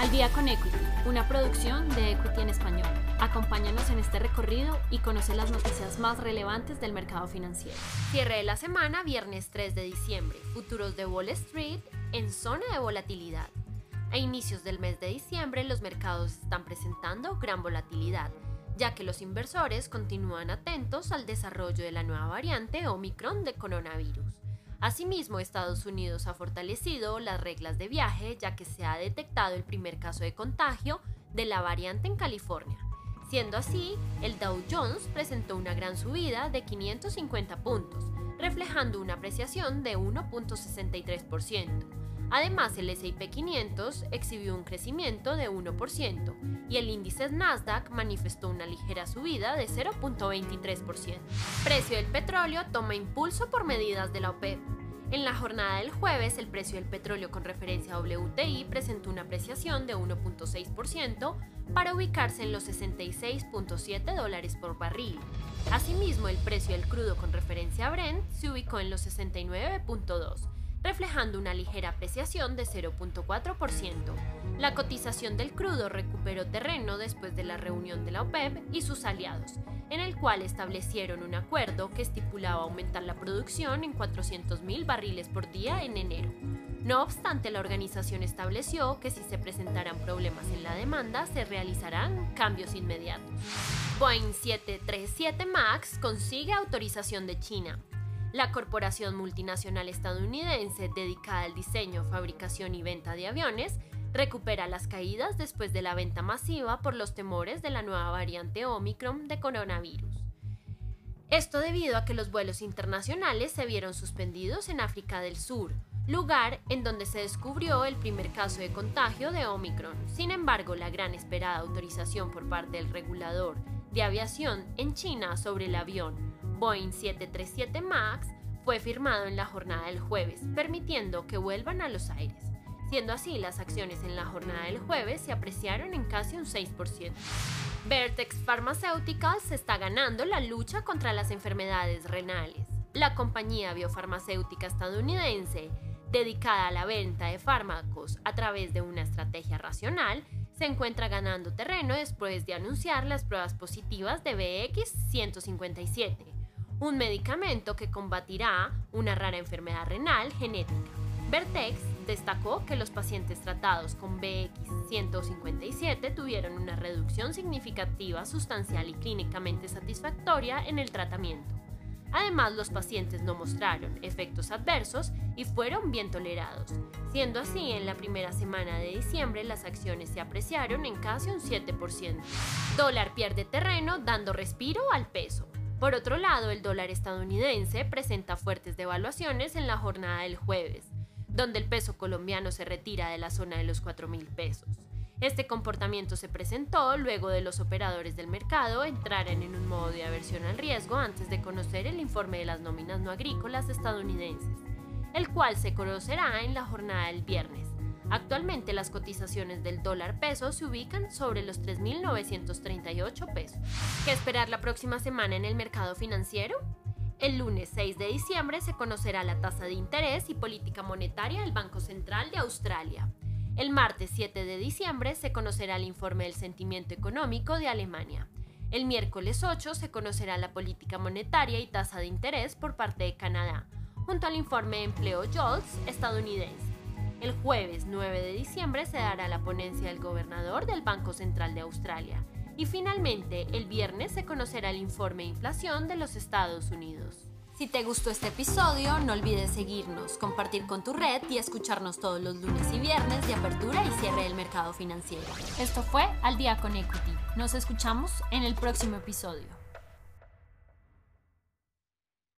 Al día con Equity, una producción de Equity en español. Acompáñanos en este recorrido y conoce las noticias más relevantes del mercado financiero. Cierre de la semana, viernes 3 de diciembre. Futuros de Wall Street en zona de volatilidad. A inicios del mes de diciembre, los mercados están presentando gran volatilidad, ya que los inversores continúan atentos al desarrollo de la nueva variante Omicron de coronavirus. Asimismo, Estados Unidos ha fortalecido las reglas de viaje ya que se ha detectado el primer caso de contagio de la variante en California. Siendo así, el Dow Jones presentó una gran subida de 550 puntos, reflejando una apreciación de 1.63%. Además, el S&P 500 exhibió un crecimiento de 1% y el índice Nasdaq manifestó una ligera subida de 0.23%. Precio del petróleo toma impulso por medidas de la OPEP. En la jornada del jueves, el precio del petróleo con referencia a WTI presentó una apreciación de 1.6% para ubicarse en los 66.7 dólares por barril. Asimismo, el precio del crudo con referencia a Brent se ubicó en los 69.2 reflejando una ligera apreciación de 0.4%. La cotización del crudo recuperó terreno después de la reunión de la OPEP y sus aliados, en el cual establecieron un acuerdo que estipulaba aumentar la producción en 400.000 barriles por día en enero. No obstante, la organización estableció que si se presentaran problemas en la demanda, se realizarán cambios inmediatos. Boeing 737 MAX consigue autorización de China. La corporación multinacional estadounidense dedicada al diseño, fabricación y venta de aviones recupera las caídas después de la venta masiva por los temores de la nueva variante Omicron de coronavirus. Esto debido a que los vuelos internacionales se vieron suspendidos en África del Sur, lugar en donde se descubrió el primer caso de contagio de Omicron. Sin embargo, la gran esperada autorización por parte del regulador de aviación en China sobre el avión Boeing 737 MAX fue firmado en la jornada del jueves, permitiendo que vuelvan a los aires. Siendo así, las acciones en la jornada del jueves se apreciaron en casi un 6%. Vertex Pharmaceuticals está ganando la lucha contra las enfermedades renales. La compañía biofarmacéutica estadounidense, dedicada a la venta de fármacos a través de una estrategia racional, se encuentra ganando terreno después de anunciar las pruebas positivas de BX 157 un medicamento que combatirá una rara enfermedad renal genética. Vertex destacó que los pacientes tratados con BX157 tuvieron una reducción significativa, sustancial y clínicamente satisfactoria en el tratamiento. Además, los pacientes no mostraron efectos adversos y fueron bien tolerados. Siendo así, en la primera semana de diciembre las acciones se apreciaron en casi un 7%. Dólar pierde terreno dando respiro al peso. Por otro lado, el dólar estadounidense presenta fuertes devaluaciones en la jornada del jueves, donde el peso colombiano se retira de la zona de los 4 mil pesos. Este comportamiento se presentó luego de los operadores del mercado entraran en un modo de aversión al riesgo antes de conocer el informe de las nóminas no agrícolas estadounidenses, el cual se conocerá en la jornada del viernes. Actualmente las cotizaciones del dólar peso se ubican sobre los 3.938 pesos. ¿Qué esperar la próxima semana en el mercado financiero? El lunes 6 de diciembre se conocerá la tasa de interés y política monetaria del Banco Central de Australia. El martes 7 de diciembre se conocerá el informe del sentimiento económico de Alemania. El miércoles 8 se conocerá la política monetaria y tasa de interés por parte de Canadá, junto al informe de empleo JOLTS estadounidense. El jueves 9 de diciembre se dará la ponencia del gobernador del Banco Central de Australia. Y finalmente, el viernes se conocerá el informe de inflación de los Estados Unidos. Si te gustó este episodio, no olvides seguirnos, compartir con tu red y escucharnos todos los lunes y viernes de apertura y cierre del mercado financiero. Esto fue Al día con Equity. Nos escuchamos en el próximo episodio.